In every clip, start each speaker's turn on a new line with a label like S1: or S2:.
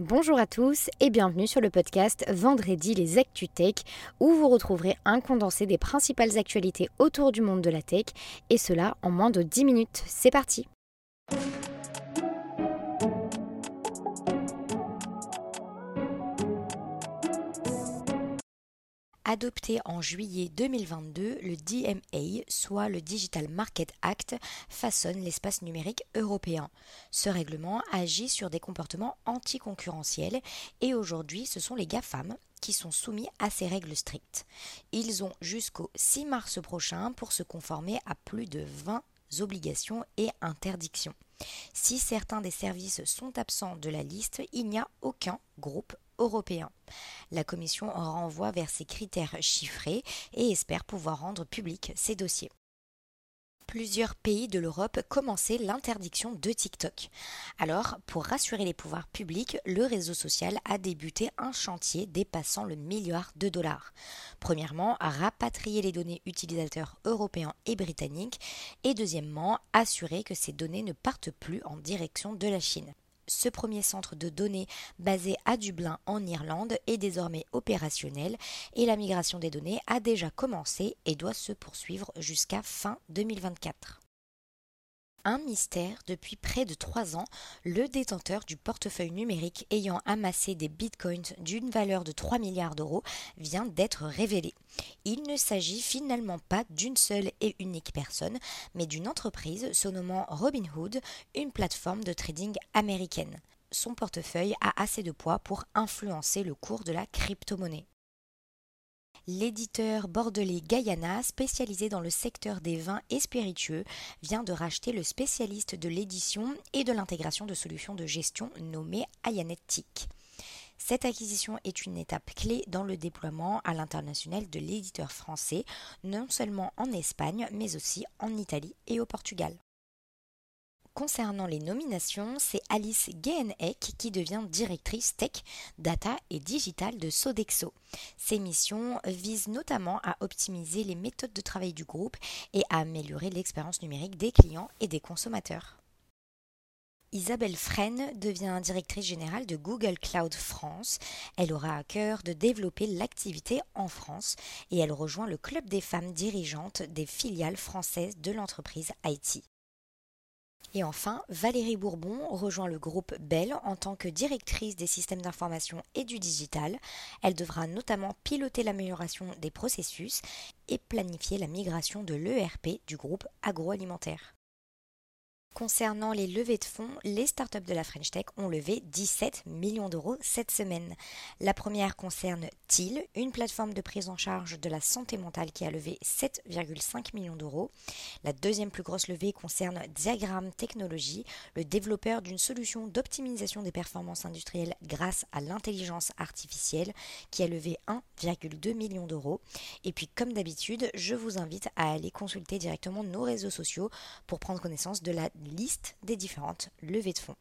S1: Bonjour à tous et bienvenue sur le podcast Vendredi les Actu Tech où vous retrouverez un condensé des principales actualités autour du monde de la tech et cela en moins de 10 minutes. C'est parti Adopté en juillet 2022, le DMA, soit le Digital Market Act, façonne l'espace numérique européen. Ce règlement agit sur des comportements anticoncurrentiels et aujourd'hui ce sont les GAFAM qui sont soumis à ces règles strictes. Ils ont jusqu'au 6 mars prochain pour se conformer à plus de 20 obligations et interdictions. Si certains des services sont absents de la liste, il n'y a aucun groupe La Commission renvoie vers ces critères chiffrés et espère pouvoir rendre public ces dossiers plusieurs pays de l'Europe commençaient l'interdiction de TikTok. Alors, pour rassurer les pouvoirs publics, le réseau social a débuté un chantier dépassant le milliard de dollars. Premièrement, rapatrier les données utilisateurs européens et britanniques, et deuxièmement, assurer que ces données ne partent plus en direction de la Chine. Ce premier centre de données basé à Dublin en Irlande est désormais opérationnel et la migration des données a déjà commencé et doit se poursuivre jusqu'à fin 2024 un mystère depuis près de trois ans, le détenteur du portefeuille numérique ayant amassé des bitcoins d'une valeur de 3 milliards d'euros vient d'être révélé. Il ne s'agit finalement pas d'une seule et unique personne, mais d'une entreprise se nommant Robinhood, une plateforme de trading américaine. Son portefeuille a assez de poids pour influencer le cours de la crypto-monnaie l'éditeur bordelais Guyana, spécialisé dans le secteur des vins et spiritueux, vient de racheter le spécialiste de l'édition et de l'intégration de solutions de gestion nommé Ayanetic. Cette acquisition est une étape clé dans le déploiement à l'international de l'éditeur français, non seulement en Espagne, mais aussi en Italie et au Portugal. Concernant les nominations, c'est Alice Gehenek qui devient directrice tech, data et digital de Sodexo. Ses missions visent notamment à optimiser les méthodes de travail du groupe et à améliorer l'expérience numérique des clients et des consommateurs. Isabelle Fresne devient directrice générale de Google Cloud France. Elle aura à cœur de développer l'activité en France et elle rejoint le club des femmes dirigeantes des filiales françaises de l'entreprise IT. Et enfin, Valérie Bourbon rejoint le groupe Bell en tant que directrice des systèmes d'information et du digital. Elle devra notamment piloter l'amélioration des processus et planifier la migration de l'ERP du groupe agroalimentaire. Concernant les levées de fonds, les startups de la French Tech ont levé 17 millions d'euros cette semaine. La première concerne TIL, une plateforme de prise en charge de la santé mentale qui a levé 7,5 millions d'euros. La deuxième plus grosse levée concerne Diagram Technology, le développeur d'une solution d'optimisation des performances industrielles grâce à l'intelligence artificielle qui a levé 1,2 million d'euros. Et puis comme d'habitude, je vous invite à aller consulter directement nos réseaux sociaux pour prendre connaissance de la liste des différentes levées de fonds.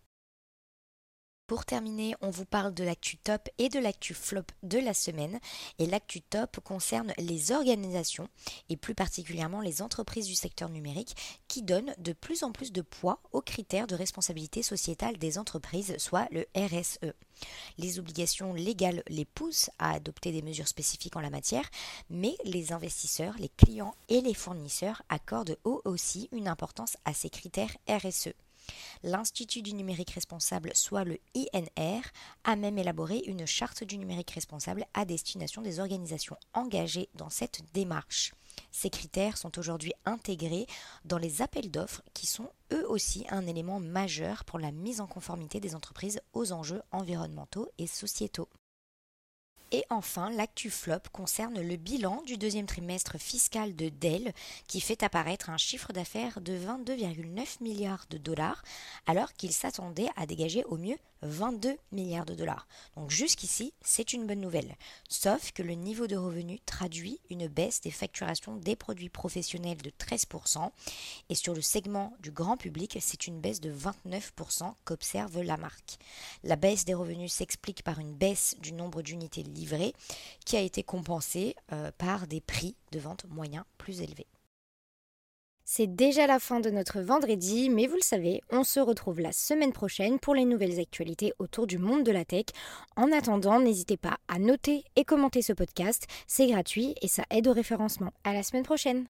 S1: Pour terminer, on vous parle de l'actu top et de l'actu flop de la semaine. Et l'actu top concerne les organisations et plus particulièrement les entreprises du secteur numérique qui donnent de plus en plus de poids aux critères de responsabilité sociétale des entreprises, soit le RSE. Les obligations légales les poussent à adopter des mesures spécifiques en la matière, mais les investisseurs, les clients et les fournisseurs accordent eux aussi une importance à ces critères RSE. L'Institut du numérique responsable, soit le INR, a même élaboré une charte du numérique responsable à destination des organisations engagées dans cette démarche. Ces critères sont aujourd'hui intégrés dans les appels d'offres qui sont eux aussi un élément majeur pour la mise en conformité des entreprises aux enjeux environnementaux et sociétaux. Et enfin, l'actu flop concerne le bilan du deuxième trimestre fiscal de Dell qui fait apparaître un chiffre d'affaires de 22,9 milliards de dollars alors qu'il s'attendait à dégager au mieux 22 milliards de dollars. Donc jusqu'ici, c'est une bonne nouvelle. Sauf que le niveau de revenu traduit une baisse des facturations des produits professionnels de 13%. Et sur le segment du grand public, c'est une baisse de 29% qu'observe la marque. La baisse des revenus s'explique par une baisse du nombre d'unités qui a été compensée euh, par des prix de vente moyens plus élevés. C'est déjà la fin de notre vendredi, mais vous le savez, on se retrouve la semaine prochaine pour les nouvelles actualités autour du monde de la tech. En attendant, n'hésitez pas à noter et commenter ce podcast, c'est gratuit et ça aide au référencement. À la semaine prochaine.